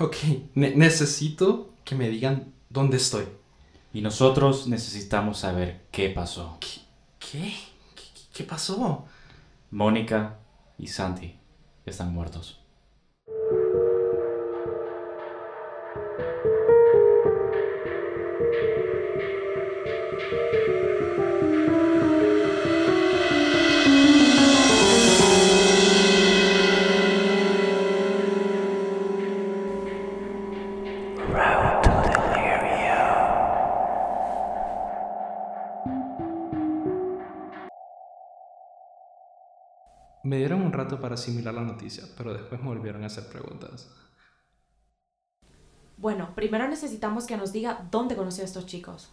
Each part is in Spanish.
Ok, necesito que me digan dónde estoy. Y nosotros necesitamos saber qué pasó. ¿Qué? ¿Qué, ¿Qué, qué pasó? Mónica y Santi están muertos. Rato para asimilar la noticia, pero después me volvieron a hacer preguntas. Bueno, primero necesitamos que nos diga dónde conoció a estos chicos.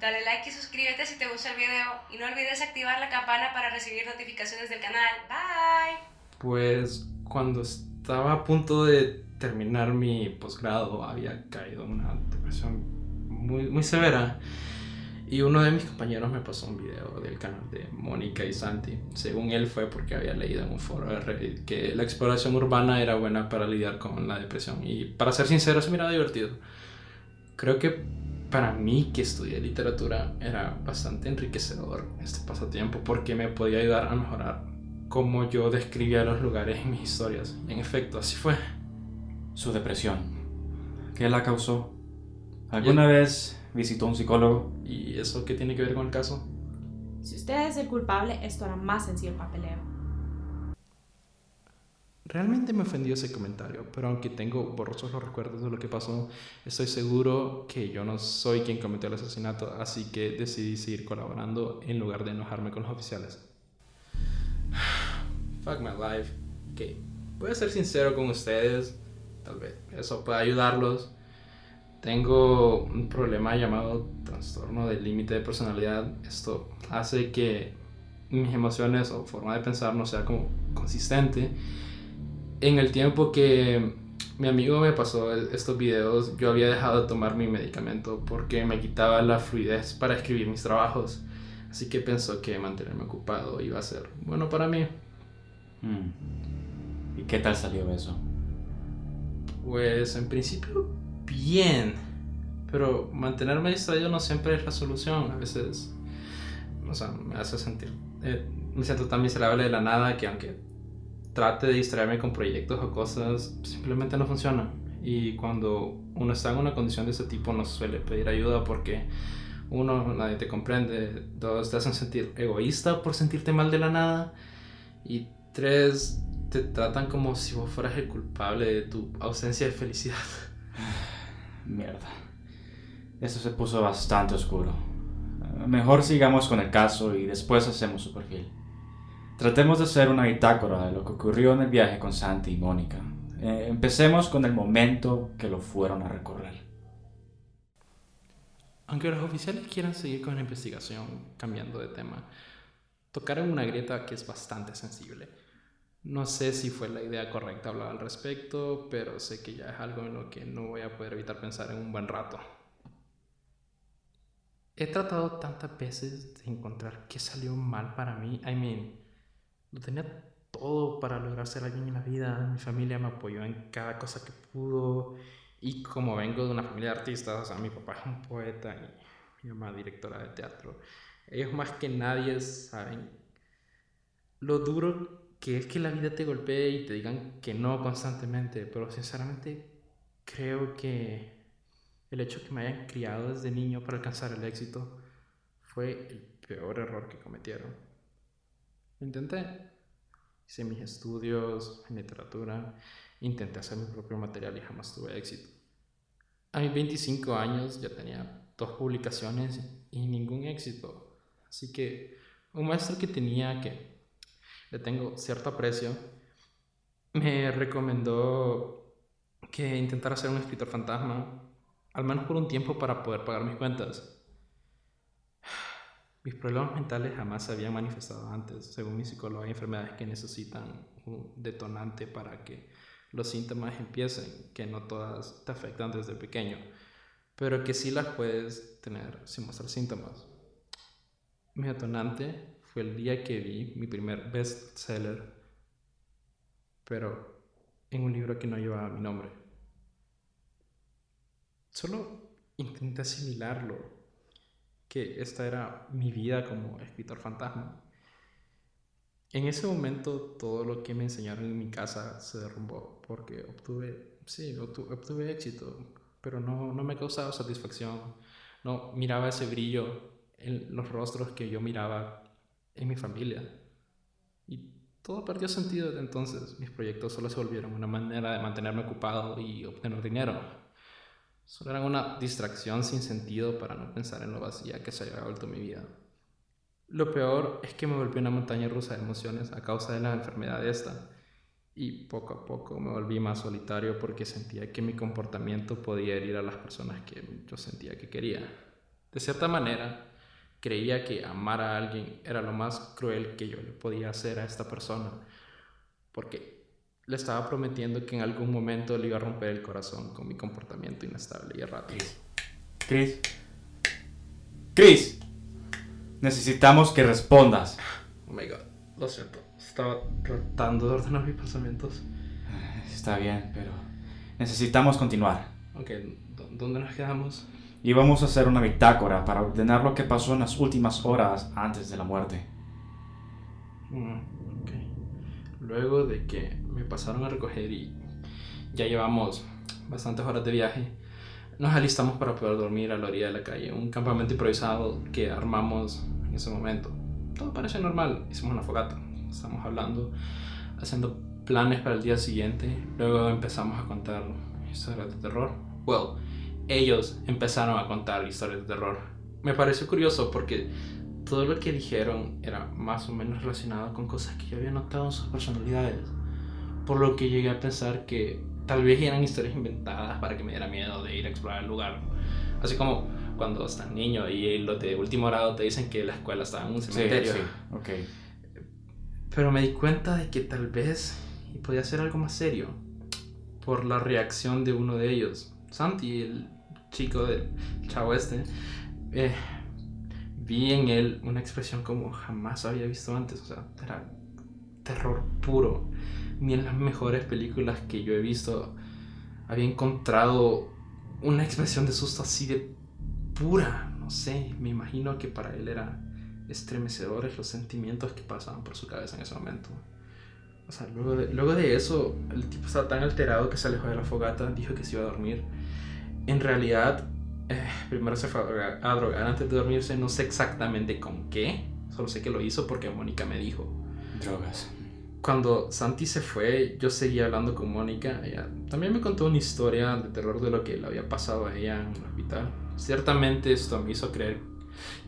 Dale like y suscríbete si te gusta el video y no olvides activar la campana para recibir notificaciones del canal. Bye. Pues cuando estaba a punto de terminar mi posgrado había caído en una depresión muy, muy severa y uno de mis compañeros me pasó un video del canal de Mónica y Santi. Según él fue porque había leído en un foro de Reddit que la exploración urbana era buena para lidiar con la depresión. Y para ser sincero, se miraba divertido. Creo que para mí que estudié literatura era bastante enriquecedor este pasatiempo porque me podía ayudar a mejorar cómo yo describía los lugares en mis historias. En efecto, así fue. Su depresión. ¿Qué la causó? ¿Alguna vez visitó a un psicólogo. ¿Y eso qué tiene que ver con el caso? Si usted es el culpable, esto hará más sencillo el papeleo. Realmente me ofendió ese comentario, pero aunque tengo borrosos los recuerdos de lo que pasó, estoy seguro que yo no soy quien cometió el asesinato, así que decidí seguir colaborando en lugar de enojarme con los oficiales. Fuck my life. Ok, voy a ser sincero con ustedes, tal vez eso pueda ayudarlos. Tengo un problema llamado trastorno del límite de personalidad. Esto hace que mis emociones o forma de pensar no sea como consistente. En el tiempo que mi amigo me pasó estos videos, yo había dejado de tomar mi medicamento porque me quitaba la fluidez para escribir mis trabajos. Así que pensó que mantenerme ocupado iba a ser bueno para mí. Mm. ¿Y qué tal salió eso? Pues en principio bien, pero mantenerme distraído no siempre es la solución. A veces, o sea, me hace sentir, eh, me siento tan miserable de la nada que aunque trate de distraerme con proyectos o cosas, simplemente no funciona. Y cuando uno está en una condición de ese tipo no suele pedir ayuda porque uno, nadie te comprende, dos, te hacen sentir egoísta por sentirte mal de la nada y tres, te tratan como si vos fueras el culpable de tu ausencia de felicidad. Mierda. Eso se puso bastante oscuro. Mejor sigamos con el caso y después hacemos su perfil. Tratemos de hacer una bitácora de lo que ocurrió en el viaje con Santi y Mónica. Eh, empecemos con el momento que lo fueron a recorrer. Aunque los oficiales quieran seguir con la investigación, cambiando de tema, tocaron una grieta que es bastante sensible. No sé si fue la idea correcta hablar al respecto, pero sé que ya es algo en lo que no voy a poder evitar pensar en un buen rato. He tratado tantas veces de encontrar qué salió mal para mí. I mean, lo tenía todo para lograr ser alguien en la vida. Mi familia me apoyó en cada cosa que pudo. Y como vengo de una familia de artistas, o sea, mi papá es un poeta y mi mamá directora de teatro, ellos más que nadie saben lo duro que es que la vida te golpee y te digan que no constantemente, pero sinceramente creo que el hecho que me hayan criado desde niño para alcanzar el éxito fue el peor error que cometieron. intenté. Hice mis estudios en literatura, intenté hacer mi propio material y jamás tuve éxito. A mis 25 años ya tenía dos publicaciones y ningún éxito. Así que un maestro que tenía que le tengo cierto aprecio, me recomendó que intentara ser un escritor fantasma, al menos por un tiempo para poder pagar mis cuentas. Mis problemas mentales jamás se habían manifestado antes. Según mi psicólogo, hay enfermedades que necesitan un detonante para que los síntomas empiecen, que no todas te afectan desde pequeño, pero que sí las puedes tener sin mostrar síntomas. Mi detonante fue el día que vi mi primer bestseller, pero en un libro que no llevaba mi nombre. solo intenté asimilarlo, que esta era mi vida como escritor fantasma. En ese momento todo lo que me enseñaron en mi casa se derrumbó porque obtuve, sí, obtu- obtuve éxito, pero no, no me causaba satisfacción. No miraba ese brillo en los rostros que yo miraba en mi familia. Y todo perdió sentido desde entonces. Mis proyectos solo se volvieron una manera de mantenerme ocupado y obtener dinero. Solo eran una distracción sin sentido para no pensar en lo vacía que se había vuelto mi vida. Lo peor es que me volví una montaña rusa de emociones a causa de la enfermedad esta. Y poco a poco me volví más solitario porque sentía que mi comportamiento podía herir a las personas que yo sentía que quería. De cierta manera, creía que amar a alguien era lo más cruel que yo le podía hacer a esta persona, porque le estaba prometiendo que en algún momento le iba a romper el corazón con mi comportamiento inestable y errático. Chris. Chris. Necesitamos que respondas. Oh my god, lo siento. Estaba tratando de ordenar mis pensamientos. Está bien, pero necesitamos continuar. Ok, ¿dó- ¿dónde nos quedamos? Y vamos a hacer una bitácora para ordenar lo que pasó en las últimas horas antes de la muerte. Mm, ok. Luego de que me pasaron a recoger y ya llevamos bastantes horas de viaje, nos alistamos para poder dormir a la orilla de la calle, un campamento improvisado que armamos en ese momento. Todo parece normal, hicimos una fogata, estamos hablando, haciendo planes para el día siguiente, luego empezamos a contar historias de terror. Well, ellos empezaron a contar historias de terror. Me pareció curioso porque todo lo que dijeron era más o menos relacionado con cosas que yo había notado en sus personalidades. Por lo que llegué a pensar que tal vez eran historias inventadas para que me diera miedo de ir a explorar el lugar. Así como cuando estás niño y los de último grado te dicen que la escuela estaba en un cementerio. ok. Pero me di cuenta de que tal vez podía ser algo más serio por la reacción de uno de ellos. Santi, el chico del chavo este, eh, vi en él una expresión como jamás había visto antes. O sea, era terror puro. Ni en las mejores películas que yo he visto había encontrado una expresión de susto así de pura. No sé, me imagino que para él era estremecedores los sentimientos que pasaban por su cabeza en ese momento. O sea, luego de, luego de eso, el tipo estaba tan alterado que se alejó de la fogata, dijo que se iba a dormir. En realidad, eh, primero se fue a drogar, antes de dormirse, no sé exactamente con qué, solo sé que lo hizo porque Mónica me dijo. Drogas. Cuando Santi se fue, yo seguía hablando con Mónica. Ella también me contó una historia de terror de lo que le había pasado a ella en el hospital. Ciertamente esto me hizo creer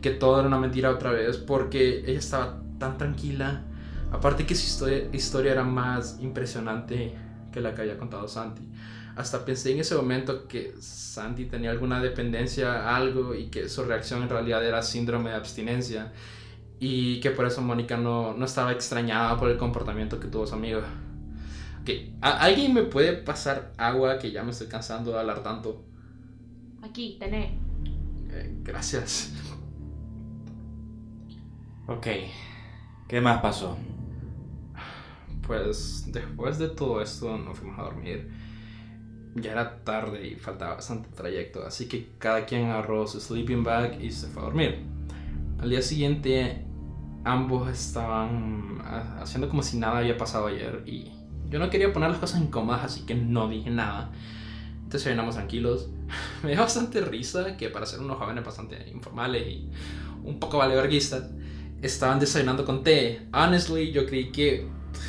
que todo era una mentira otra vez porque ella estaba tan tranquila. Aparte que su historia, historia era más impresionante que la que había contado Santi. Hasta pensé en ese momento que Santi tenía alguna dependencia a algo y que su reacción en realidad era síndrome de abstinencia y que por eso Mónica no, no estaba extrañada por el comportamiento que tuvo su amigo. Ok, ¿a- ¿Alguien me puede pasar agua que ya me estoy cansando de hablar tanto? Aquí, tené. Eh, gracias. Ok. ¿Qué más pasó? Pues después de todo esto nos fuimos a dormir. Ya era tarde y faltaba bastante trayecto, así que cada quien agarró su sleeping bag y se fue a dormir. Al día siguiente ambos estaban ha- haciendo como si nada había pasado ayer y yo no quería poner las cosas incómodas, así que no dije nada. Entonces desayunamos tranquilos. Me dio bastante risa que para ser unos jóvenes bastante informales y un poco valeverguistas, estaban desayunando con té. Honestly, yo creí que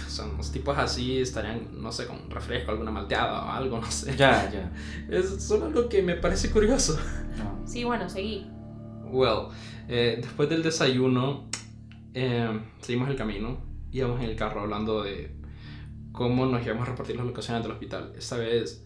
son los tipos así estarían, no sé, con refresco, alguna malteada o algo, no sé. Ya, ya. Es solo algo que me parece curioso. No. Sí, bueno, seguí. Well, eh, después del desayuno, eh, seguimos el camino. Íbamos en el carro hablando de cómo nos íbamos a repartir las locaciones del hospital. Esta vez,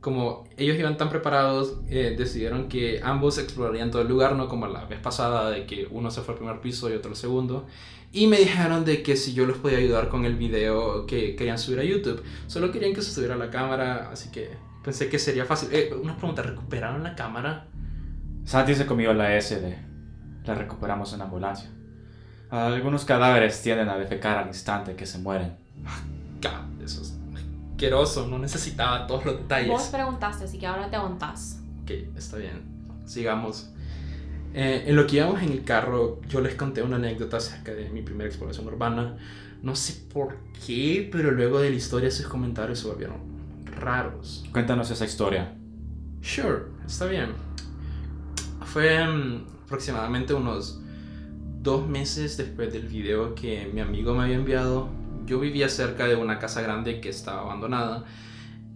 como ellos iban tan preparados, eh, decidieron que ambos explorarían todo el lugar, no como la vez pasada, de que uno se fue al primer piso y otro al segundo. Y me dijeron de que si yo los podía ayudar con el video que querían subir a YouTube. Solo querían que se subiera la cámara, así que pensé que sería fácil. Eh, una pregunta, ¿recuperaron la cámara? Santi se comió la SD. La recuperamos en ambulancia. Algunos cadáveres tienden a defecar al instante que se mueren. God, eso es asqueroso, no necesitaba todos los Vos detalles. preguntaste, así que ahora te aguantás. Ok, está bien. Sigamos. Eh, en lo que íbamos en el carro, yo les conté una anécdota acerca de mi primera exploración urbana. No sé por qué, pero luego de la historia sus comentarios se volvieron raros. Cuéntanos esa historia. Sure, está bien. Fue mm, aproximadamente unos dos meses después del video que mi amigo me había enviado. Yo vivía cerca de una casa grande que estaba abandonada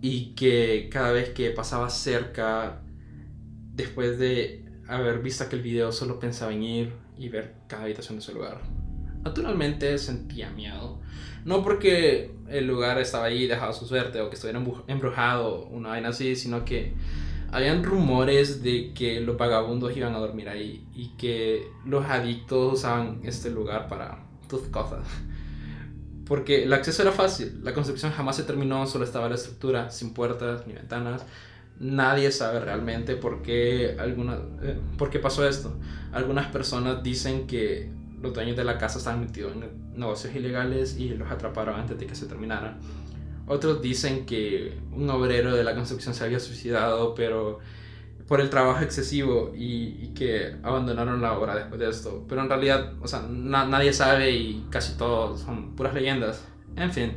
y que cada vez que pasaba cerca, después de haber visto aquel video, solo pensaba en ir y ver cada habitación de ese lugar. Naturalmente sentía miedo. No porque el lugar estaba ahí dejado su suerte o que estuviera embru- embrujado, una vaina así, sino que habían rumores de que los vagabundos iban a dormir ahí y que los adictos usaban este lugar para tus cosas. Porque el acceso era fácil, la construcción jamás se terminó, solo estaba la estructura, sin puertas ni ventanas. Nadie sabe realmente por qué, alguna, eh, por qué pasó esto. Algunas personas dicen que los dueños de la casa estaban metidos en negocios ilegales y los atraparon antes de que se terminara. Otros dicen que un obrero de la construcción se había suicidado, pero por el trabajo excesivo y, que abandonaron la obra después de esto. Pero en realidad, o sea, na- nadie sabe y casi todos son puras leyendas. En fin,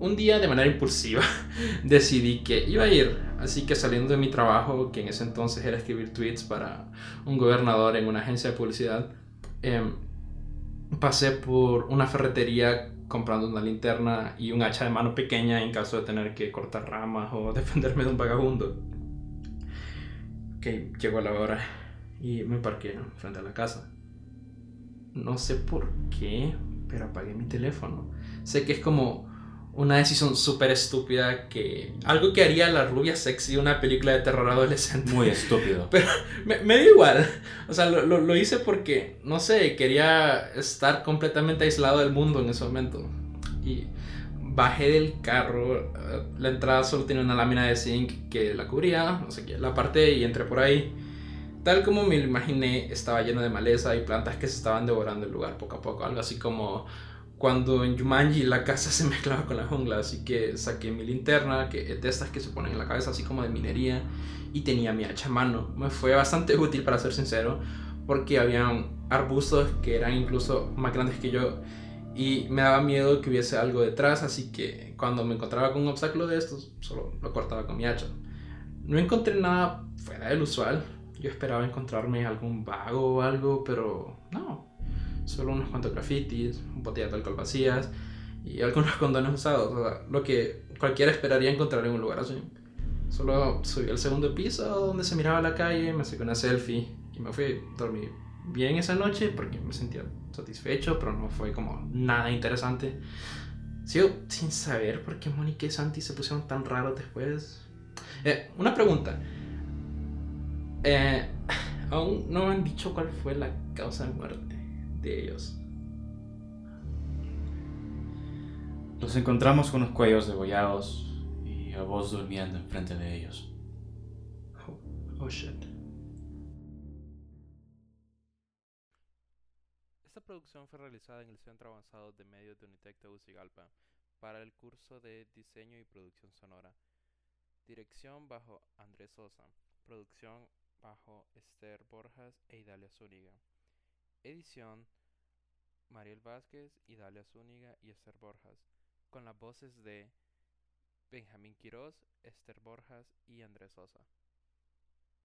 un día de manera impulsiva decidí que iba a ir. Así que saliendo de mi trabajo, que en ese entonces era escribir tweets para un gobernador en una agencia de publicidad, em, pasé por una ferretería comprando una linterna y un hacha de mano pequeña en caso de tener que cortar ramas o defenderme de un vagabundo. Ok, llegó la hora y me parqué frente a la casa. No sé por qué, pero apagué mi teléfono. Sé que es como una decisión súper estúpida que... Algo que haría la rubia sexy de una película de terror adolescente. Muy estúpido. Pero me, me dio igual. O sea, lo, lo, lo hice porque, no sé, quería estar completamente aislado del mundo en ese momento. Y bajé del carro. eh, La entrada solo tenía una lámina de zinc que la cubría. No sé qué. La aparté y entré por ahí. Tal como me imaginé, estaba lleno de maleza y plantas que se estaban devorando el lugar poco a poco. Algo así como cuando en Jumanji la casa se mezclaba con la jungla. Así que saqué mi linterna, que es de estas que se ponen en la cabeza, así como de minería y tenía mi hacha a mano. Me fue bastante útil para ser sincero, porque habían arbustos que eran incluso más grandes que yo y me daba miedo que hubiese algo detrás, así que cuando me encontraba con un obstáculo de estos, solo lo cortaba con mi hacha. No encontré nada fuera del usual. Yo esperaba encontrarme algún vago o algo, pero no. Solo unos cuantos grafitis, botellas de alcohol vacías y algunos condones usados. Lo que cualquiera esperaría encontrar en un lugar así. Solo subí al segundo piso donde se miraba la calle, me saqué una selfie y me fui. Dormí bien esa noche porque me sentía satisfecho, pero no fue como nada interesante. Sigo sin saber por qué Mónica y Santi se pusieron tan raros después. Eh, una pregunta. Eh, aún no me han dicho cuál fue la causa de muerte de ellos. Los encontramos con los cuellos degollados y a vos durmiendo enfrente de ellos. Oh, oh shit. Esta producción fue realizada en el Centro Avanzado de Medios de Unitec Tegucigalpa para el curso de Diseño y Producción Sonora. Dirección bajo Andrés Sosa. Producción bajo Esther Borjas e Idalia Zúñiga. Edición Mariel Vázquez, Idalia Zúñiga y Esther Borjas. Con las voces de Benjamín Quirós, Esther Borjas y Andrés Sosa.